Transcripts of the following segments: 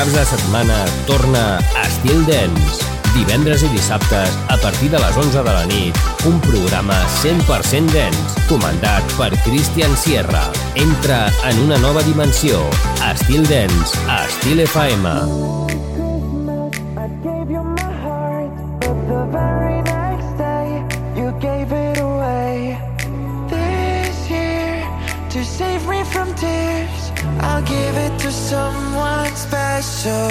caps de setmana torna Estil Dance. Divendres i dissabtes, a partir de les 11 de la nit, un programa 100% dance, comandat per Christian Sierra. Entra en una nova dimensió. Estil Dance, a Estil FM. I'll give it to someone special.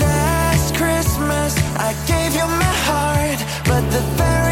Last Christmas, I gave you my heart, but the very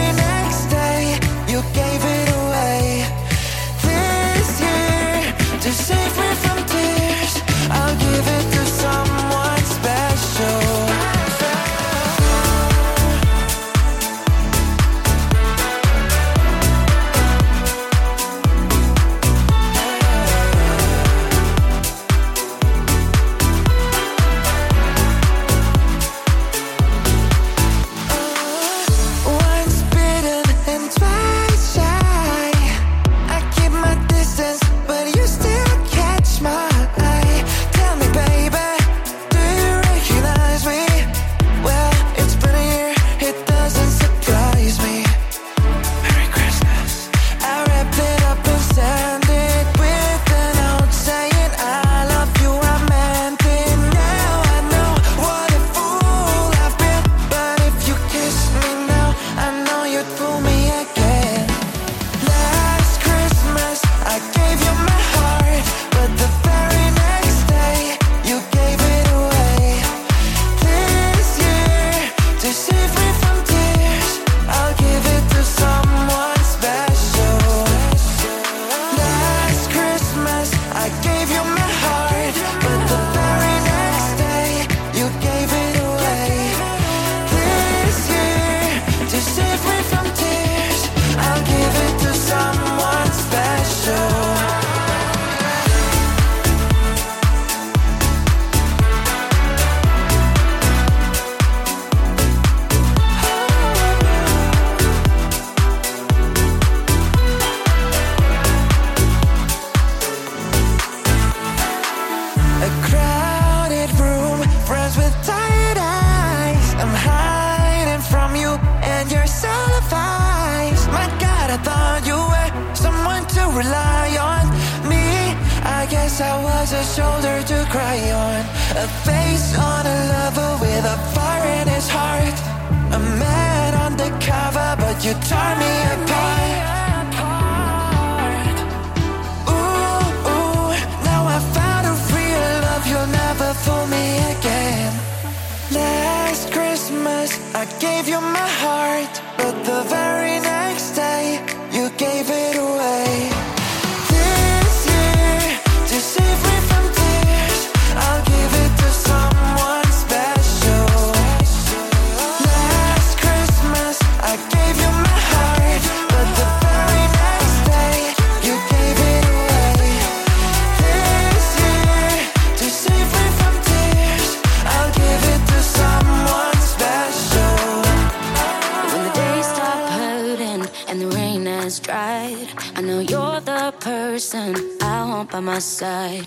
my side.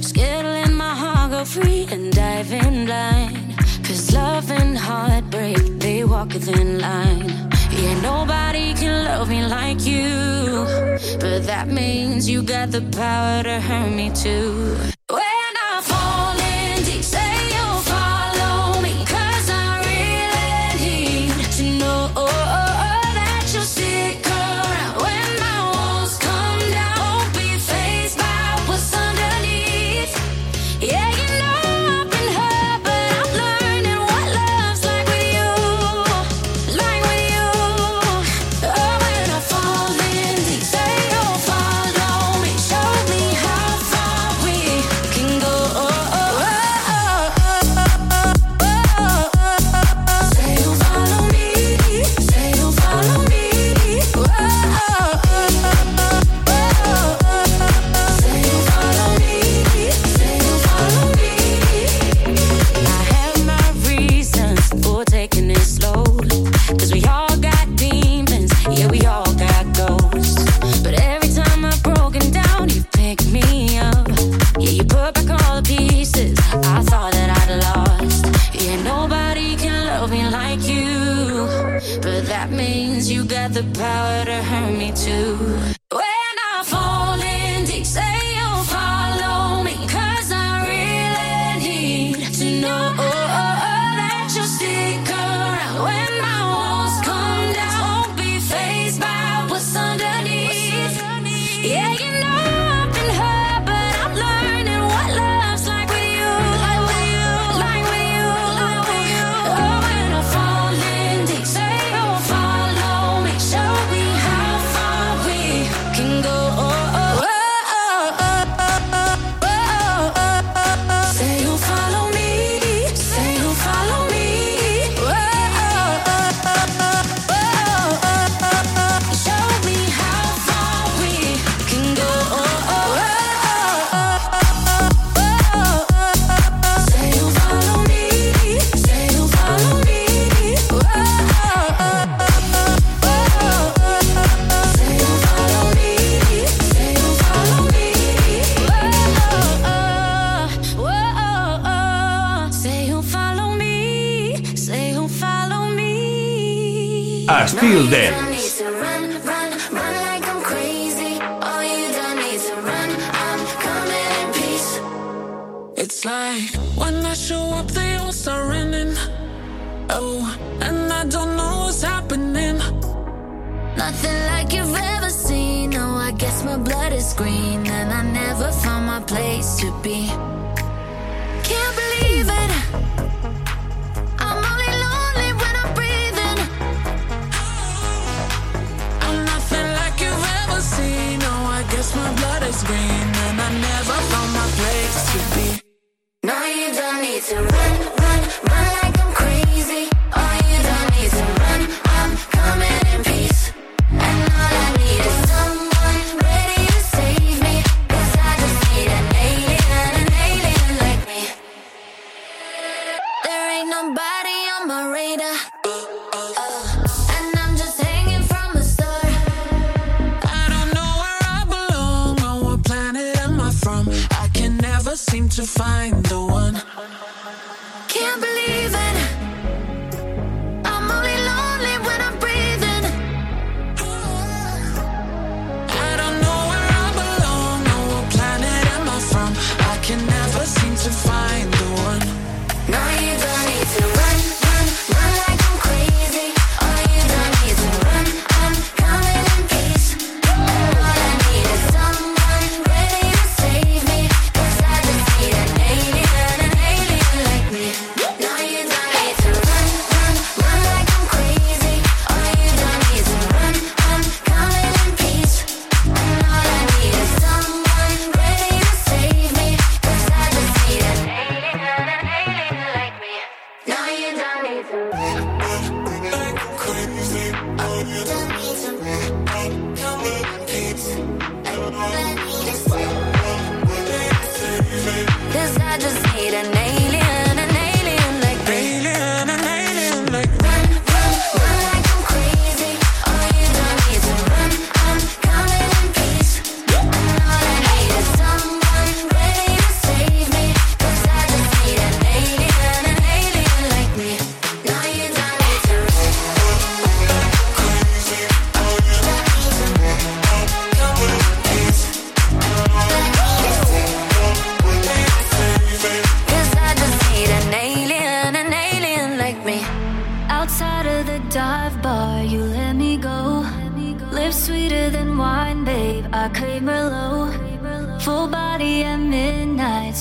Skittling my heart go free and dive in line. Cause love and heartbreak, they walk a thin line. Yeah, nobody can love me like you. But that means you got the power to hurt me too. Estil Dance. Run, run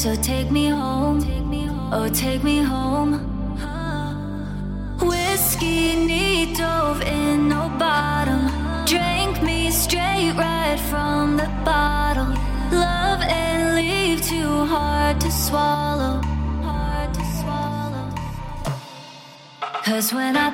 So take me home, oh take me home. Whiskey knee dove in no bottom. Drank me straight right from the bottle. Love and leave too hard to swallow. Hard to swallow. Cause when I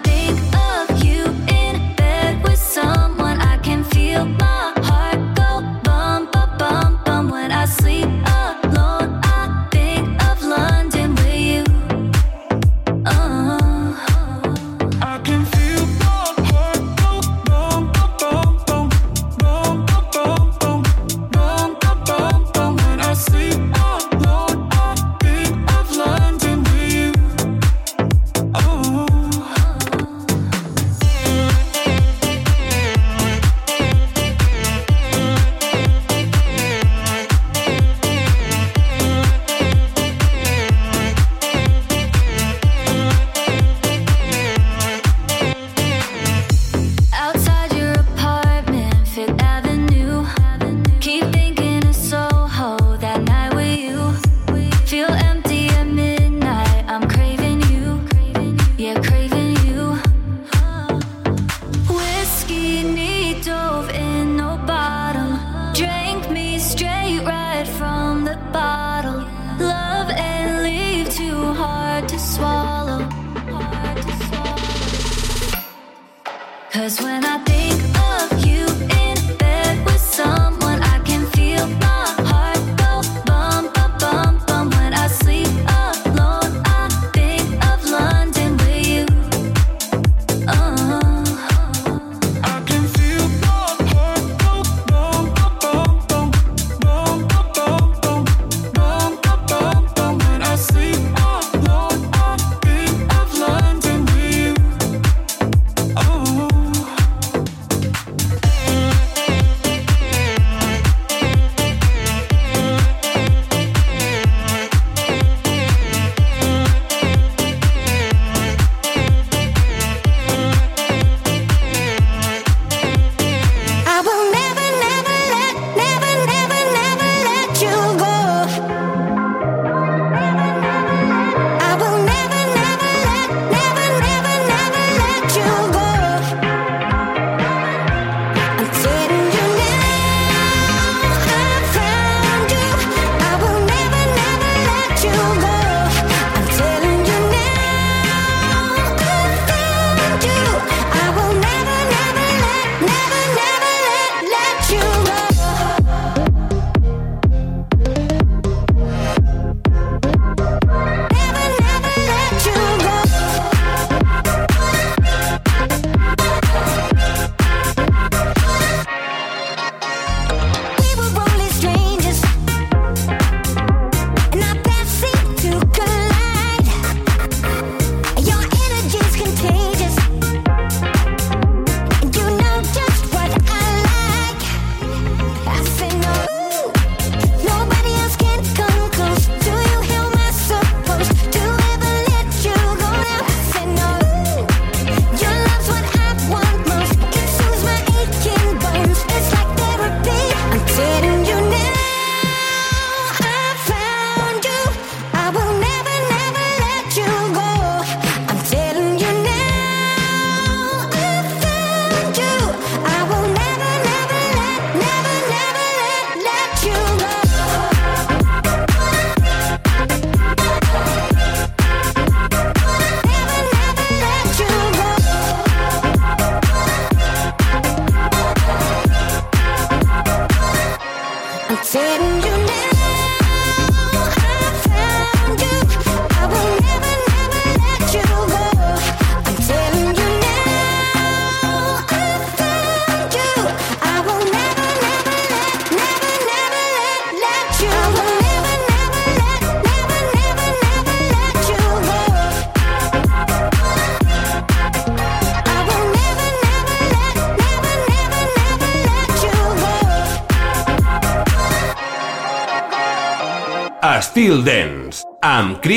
drank me straight right from the bottle. Love and leave too hard to swallow. Hard to swallow. Cause when I think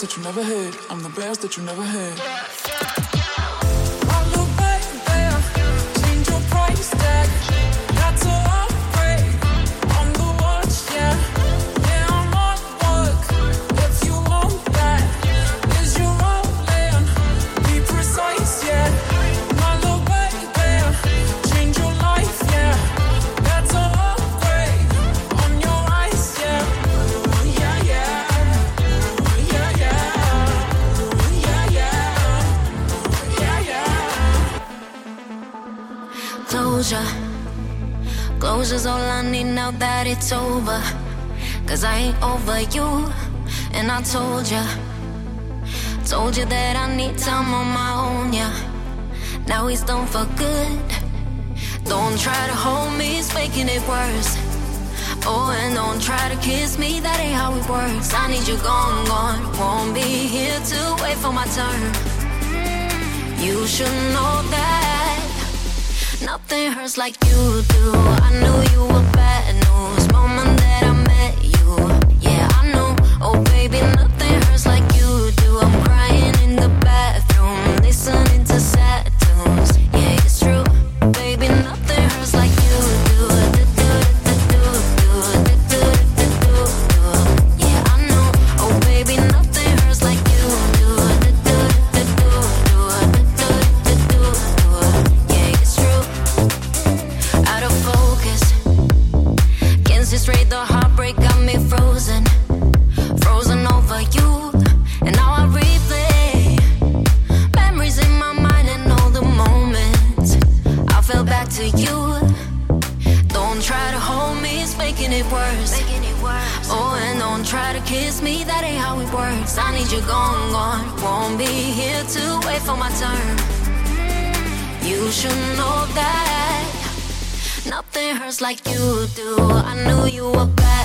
that you never had. I'm the best that you never had. now that it's over. Cause I ain't over you, and I told ya. Told you that I need time on my own, yeah. Now he's done for good. Don't try to hold me, it's making it worse. Oh, and don't try to kiss me, that ain't how it works. I need you gone, gone. Won't be here to wait for my turn. You should know that nothing hurts like you do. I knew you were. like you do. I knew you were bad.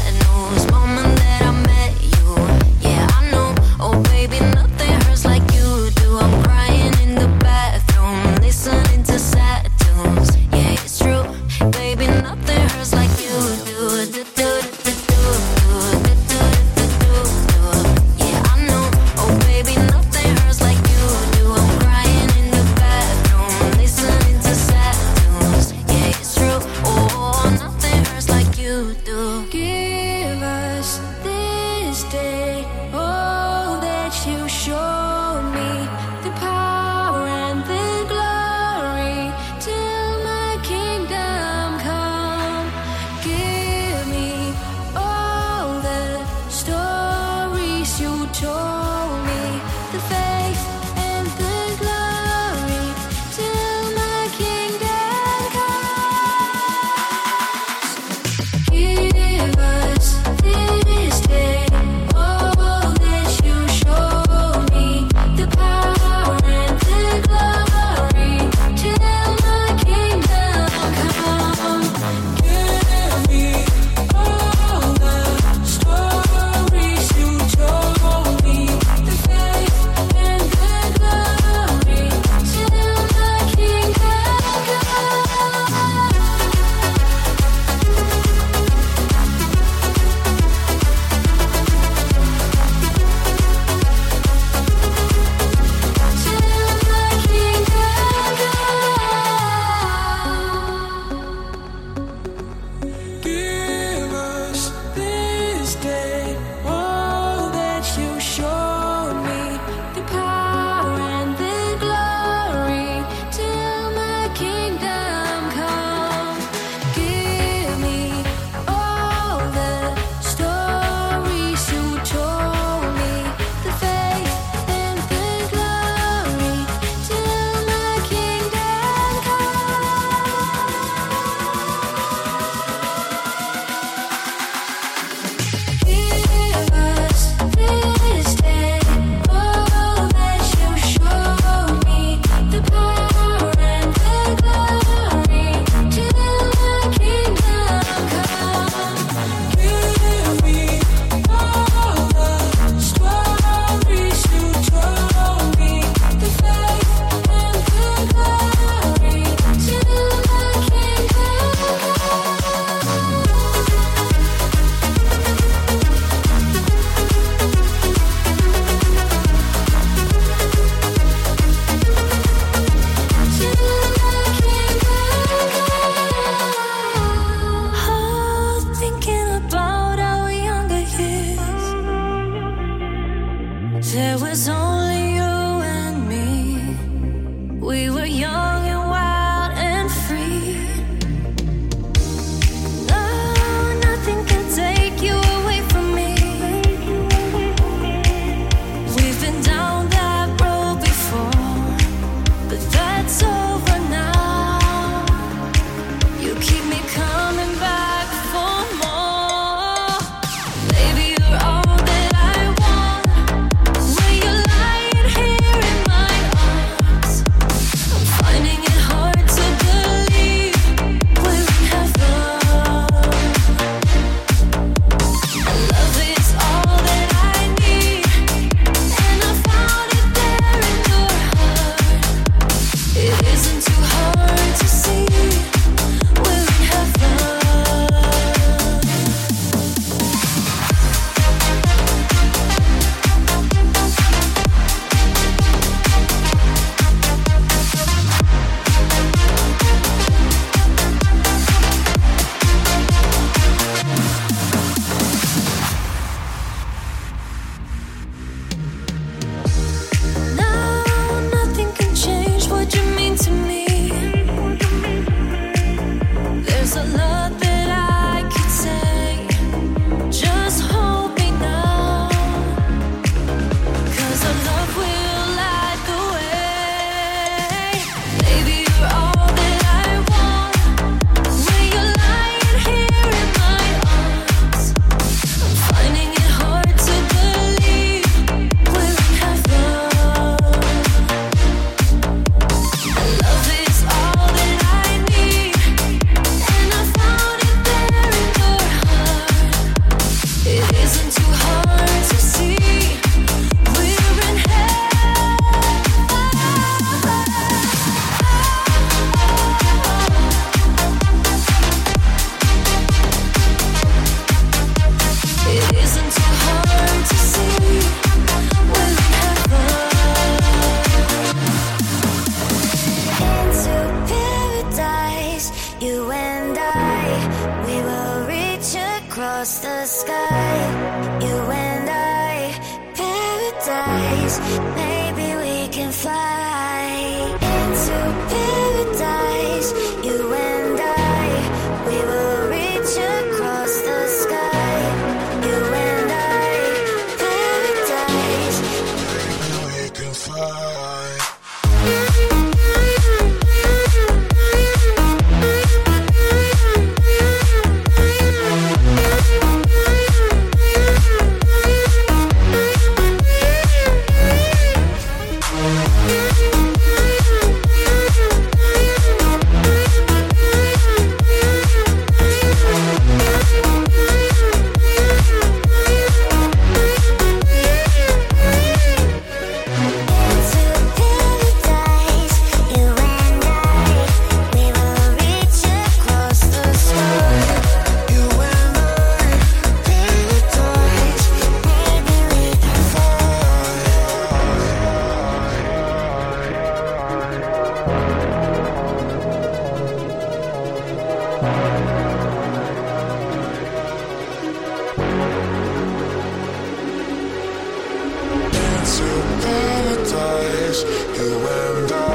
Paradise. You and I.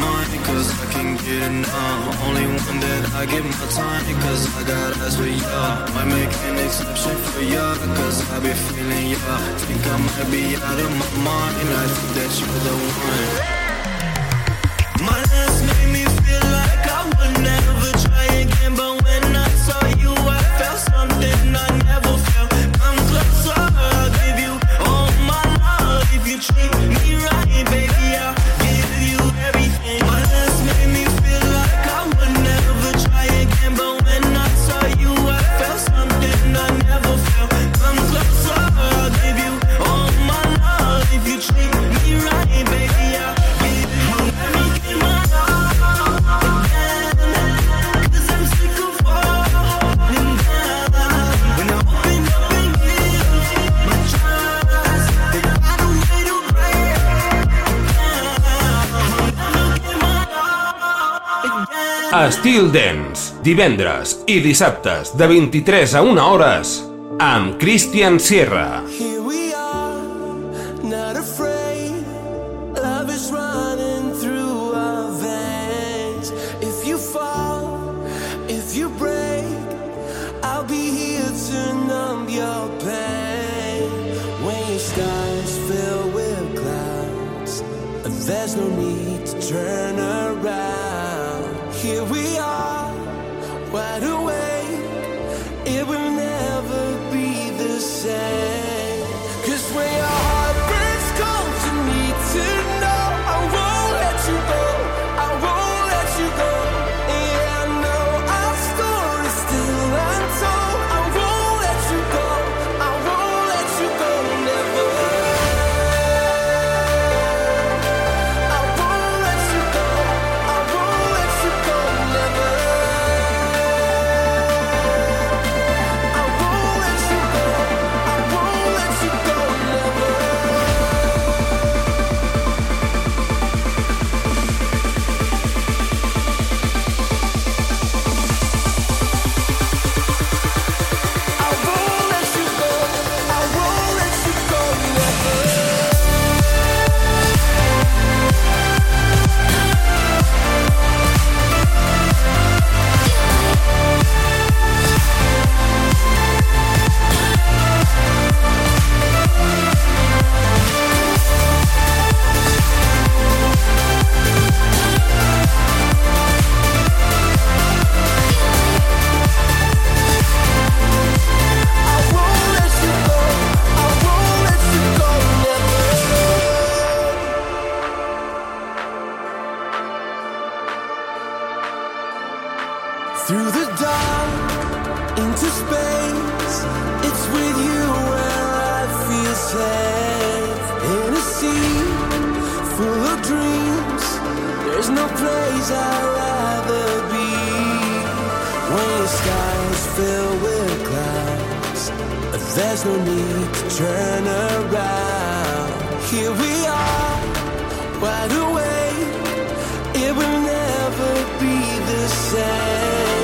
mine cause I can get enough. Only one that I give my time cause I got eyes for ya. Might make an exception for ya cause I be feeling ya. Think I might be out of my mind I think that you're the one. My last made me feel like I would never try again But when I saw you I felt something I Steel Dance, divendres i dissabtes de 23 a 1 hores amb Christian Sierra. Here we are, not afraid, love is running through our veins. If you fall, if you break, I'll be here to numb your pain. When your sky's filled with clouds, there's no need to turn around. here we are, wide awake. dreams. There's no place I'd rather be. When the skies fill with clouds, there's no need to turn around. Here we are, wide awake. It will never be the same.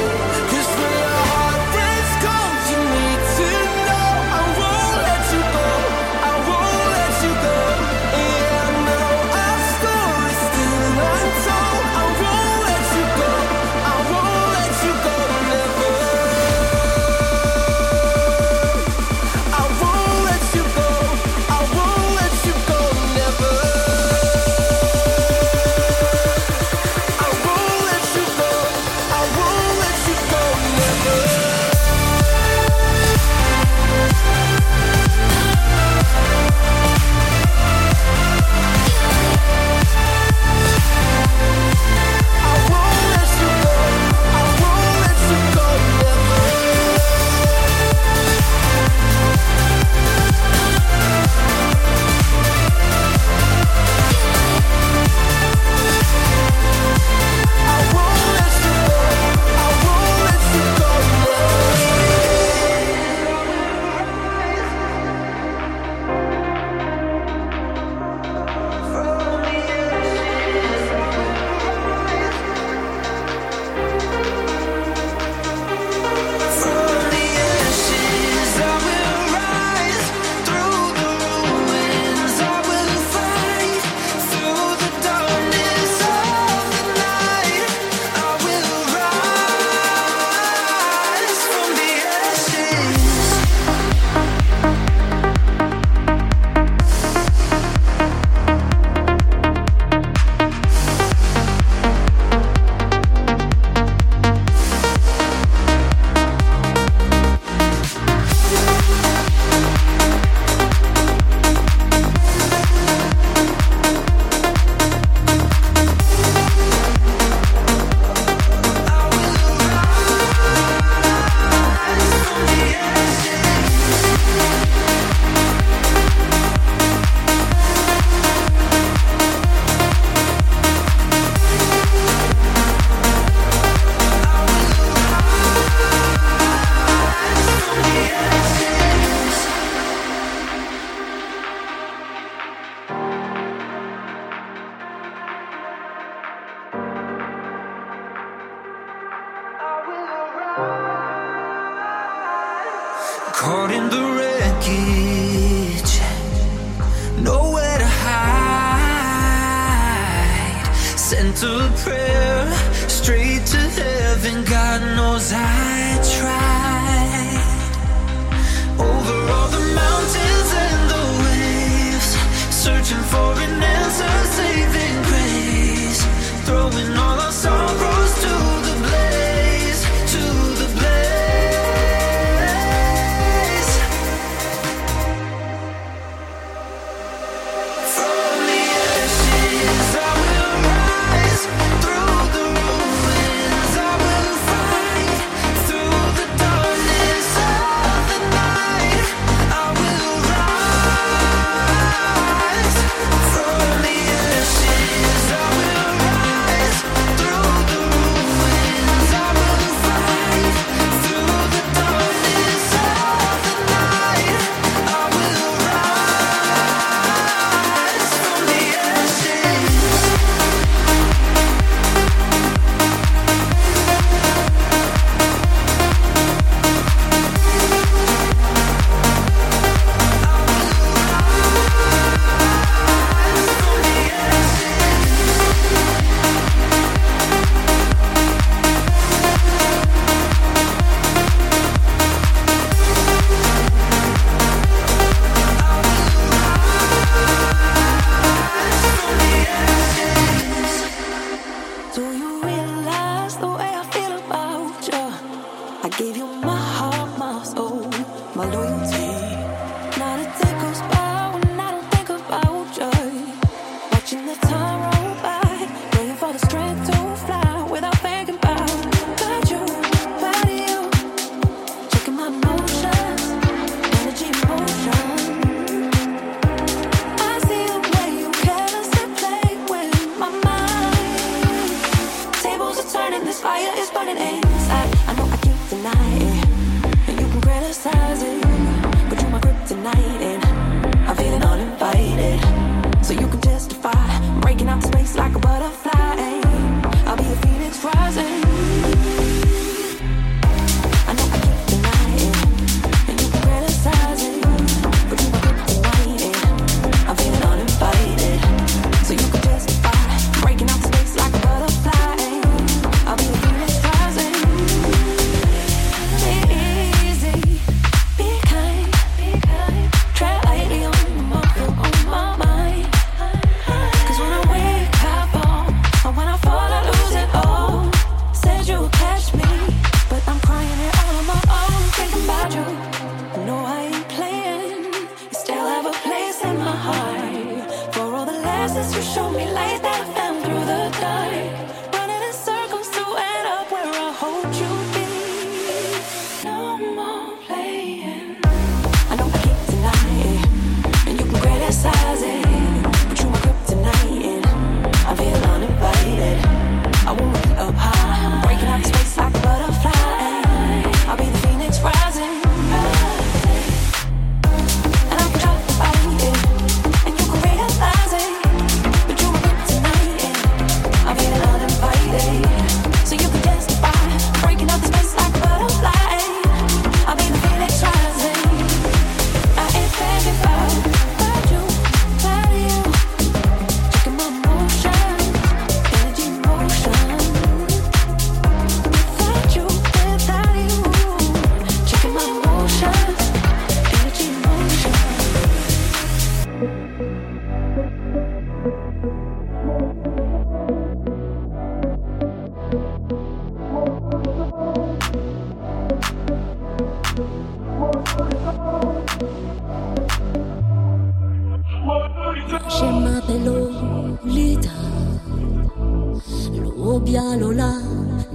Lolita,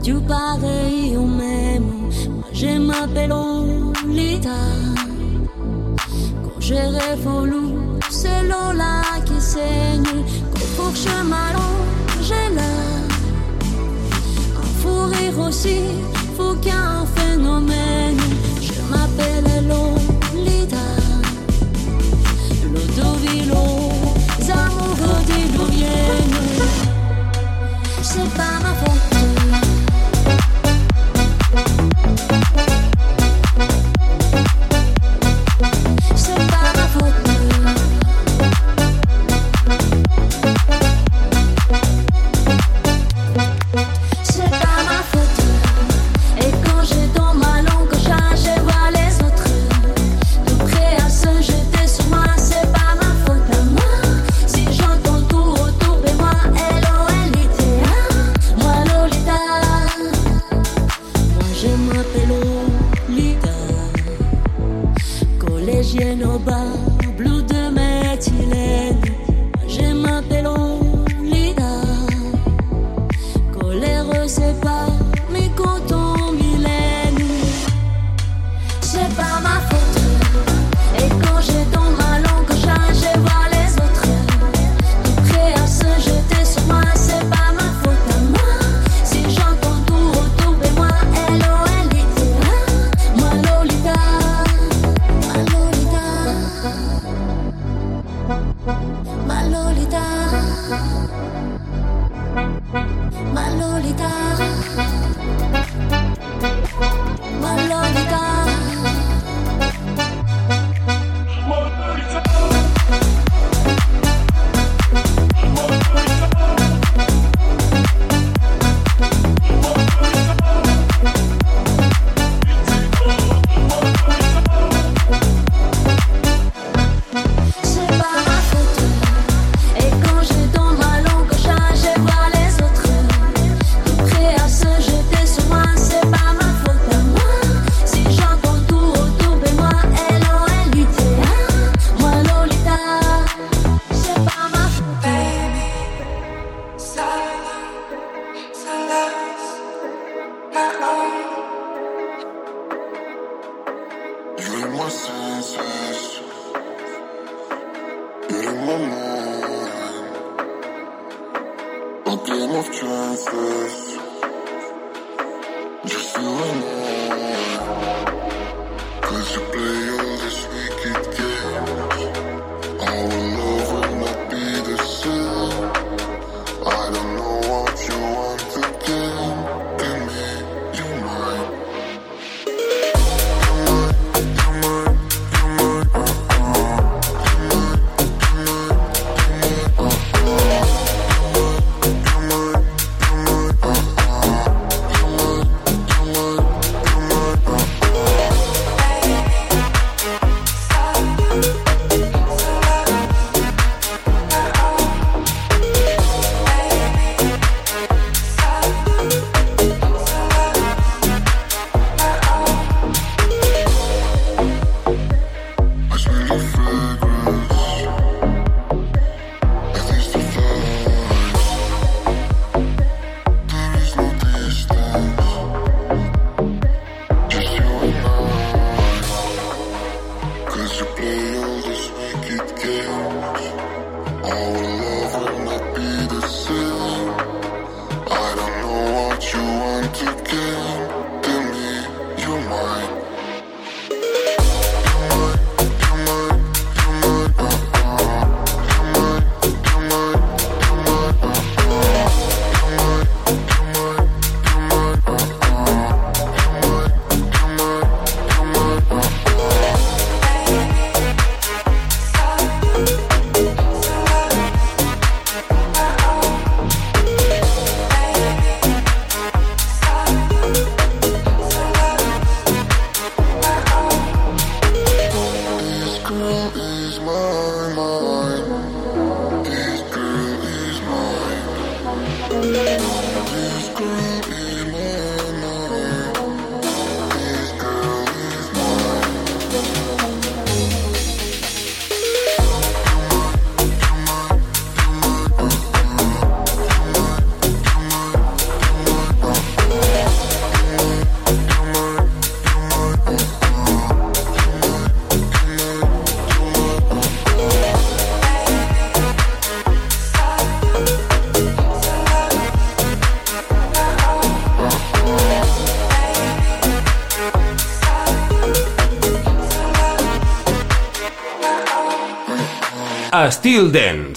tu pareil au même. Moi je m'appelle Lolita. Quand je rêve au loup, c'est Lola qui saigne. Quand pour chemin j'ai là. Un fou rire aussi, faut qu'un phénomène. Je m'appelle Lolita. L'autovilo, amoureux d'où. C'est pas Ah, Estil Dance,